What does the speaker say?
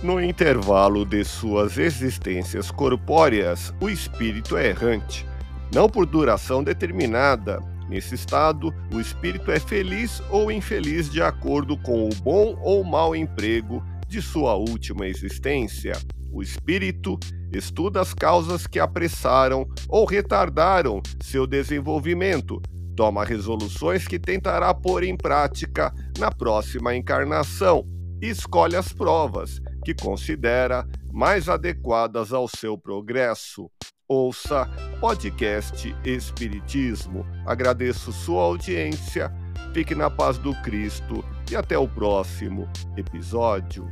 No intervalo de suas existências corpóreas, o espírito é errante, não por duração determinada. Nesse estado, o espírito é feliz ou infeliz de acordo com o bom ou mau emprego de sua última existência. O espírito estuda as causas que apressaram ou retardaram seu desenvolvimento, toma resoluções que tentará pôr em prática na próxima encarnação e escolhe as provas que considera mais adequadas ao seu progresso. Ouça podcast Espiritismo. Agradeço sua audiência, fique na paz do Cristo e até o próximo episódio.